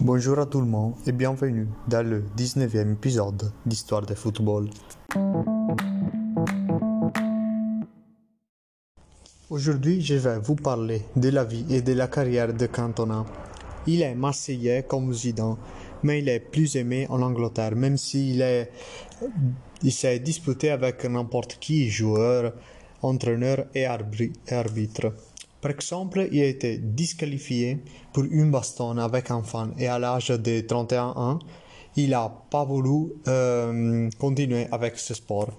Bonjour à tout le monde et bienvenue dans le 19e épisode d'Histoire de football. Aujourd'hui, je vais vous parler de la vie et de la carrière de Cantona. Il est marseillais comme Zidane, mais il est plus aimé en Angleterre, même s'il est, il s'est disputé avec n'importe qui, joueur, entraîneur et arbitre. Par exemple, il a été disqualifié pour une baston avec un fan et à l'âge de 31 ans, il n'a pas voulu euh, continuer avec ce sport.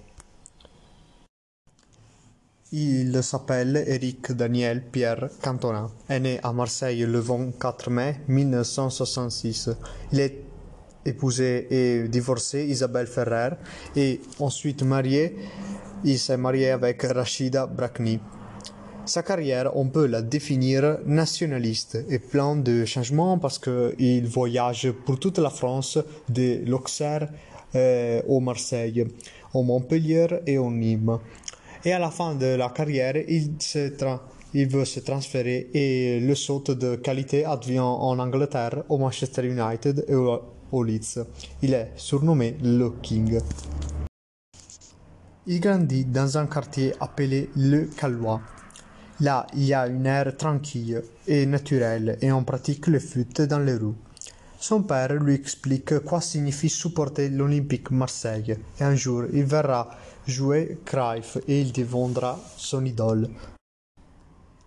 Il s'appelle Eric Daniel Pierre Cantona. Est né à Marseille le 24 mai 1966. Il est épousé et divorcé Isabelle Ferrer et ensuite marié. Il s'est marié avec Rachida Brakni. Sa carrière, on peut la définir nationaliste et plein de changements parce qu'il voyage pour toute la France, de l'Auxerre euh, au Marseille, au Montpellier et au Nîmes. Et à la fin de la carrière, il, se il veut se transférer et le saut de qualité advient en Angleterre, au Manchester United et au Leeds. Il est surnommé le King. Il grandit dans un quartier appelé le Calois. Là, il y a une air tranquille et naturelle et on pratique le foot dans les rues. Son père lui explique quoi signifie supporter l'Olympique Marseille et un jour il verra jouer Cruyff et il deviendra son idole.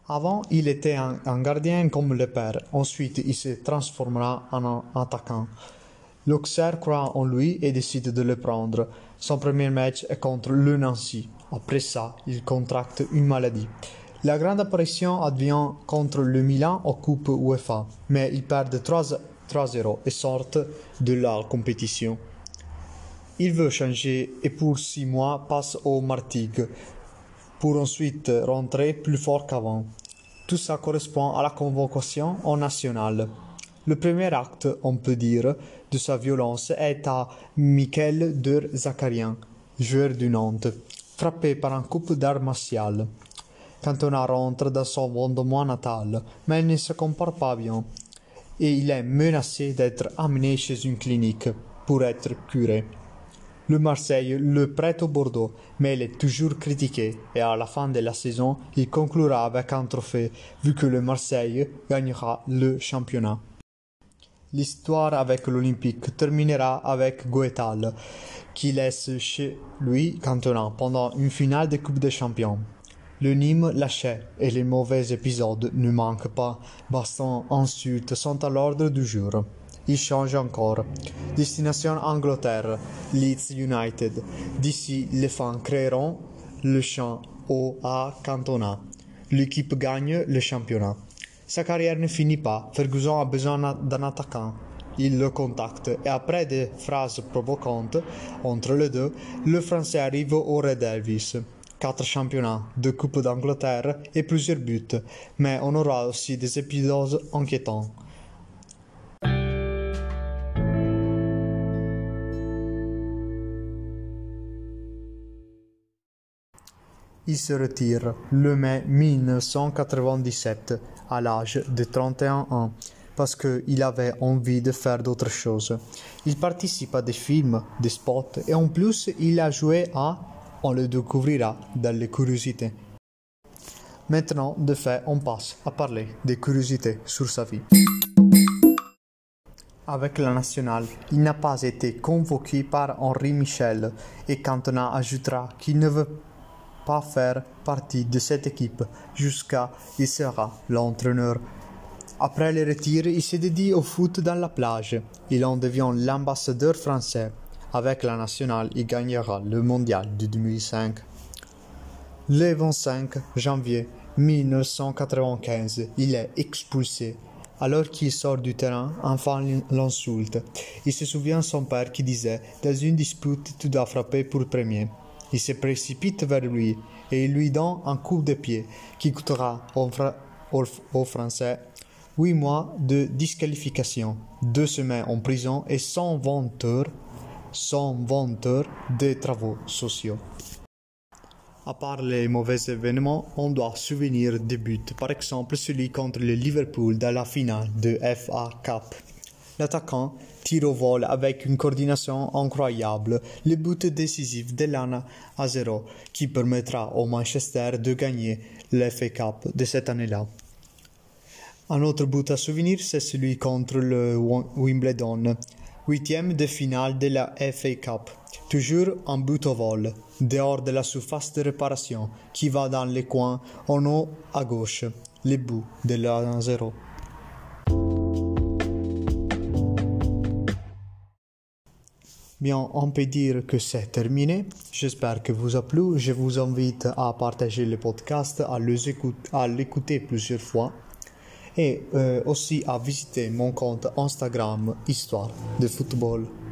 Avant, il était un, un, gardien comme le père. Ensuite, il se transformera en un attaquant. L'Auxerre croit en lui et décide de le prendre. Son premier match est contre le Nancy. Après ça, il contracte une maladie. La grande apparition advient contre le Milan en Coupe UEFA, mais ils perdent 3-0 et sortent de la compétition. Il veut changer et pour six mois passe au Martigues pour ensuite rentrer plus fort qu'avant. Tout ça correspond à la convocation en national. Le premier acte, on peut dire, de sa violence est à Michael de Zakarian, joueur du Nantes, frappé par un coup d'armes martial. Cantona rentre dans son fondement natal, mais ne se comporte pas bien et il est menacé d'être amené chez une clinique pour être curé. Le Marseille le prête au Bordeaux, mais il est toujours critiqué et à la fin de la saison, il conclura avec un trophée vu que le Marseille gagnera le championnat. L'histoire avec l'Olympique terminera avec Goethal, qui laisse chez lui Cantona pendant une finale de Coupe des Champions. Le Nîmes lâchait et les mauvais épisodes ne manquent pas. Baston insultes sont à l'ordre du jour. Il change encore. Destination Angleterre, Leeds United. D'ici, les fans créeront le champ au A Cantona. L'équipe gagne le championnat. Sa carrière ne finit pas. Ferguson a besoin d'un attaquant. Il le contacte et après des phrases provocantes entre les deux, le Français arrive au Red Elvis quatre championnats, deux Coupes d'Angleterre et plusieurs buts, mais on aura aussi des épisodes inquiétants. Il se retire le mai 1997 à l'âge de 31 ans parce qu'il avait envie de faire d'autres choses. Il participe à des films, des spots et en plus il a joué à on le découvrira dans les curiosités. Maintenant, de fait, on passe à parler des curiosités sur sa vie. Avec la nationale, il n'a pas été convoqué par Henri Michel et Cantona ajoutera qu'il ne veut pas faire partie de cette équipe jusqu'à il sera l'entraîneur. Après le retire, il se dédie au foot dans la plage. Il en devient l'ambassadeur français avec la nationale, il gagnera le mondial de 2005. Le 25 janvier 1995, il est expulsé. Alors qu'il sort du terrain, un fan l'insulte. Il se souvient de son père qui disait Dans une dispute, tu dois frapper pour premier. Il se précipite vers lui et il lui donne un coup de pied qui coûtera aux Français huit mois de disqualification, deux semaines en prison et 120 heures sont venteurs des travaux sociaux. À part les mauvais événements, on doit souvenir des buts, par exemple celui contre le Liverpool dans la finale de FA Cup. L'attaquant tire au vol avec une coordination incroyable le but décisif de l'ANA à 0 qui permettra au Manchester de gagner l'FA Cup de cette année-là. Un autre but à souvenir, c'est celui contre le Wimbledon, huitième de finale de la FA Cup. Toujours un but au vol, dehors de la surface de réparation, qui va dans les coins en haut à gauche, le but de la 0. Bien, on peut dire que c'est terminé. J'espère que vous a plu. Je vous invite à partager le podcast, à l'écouter plusieurs fois et euh, aussi à visiter mon compte Instagram Histoire de football.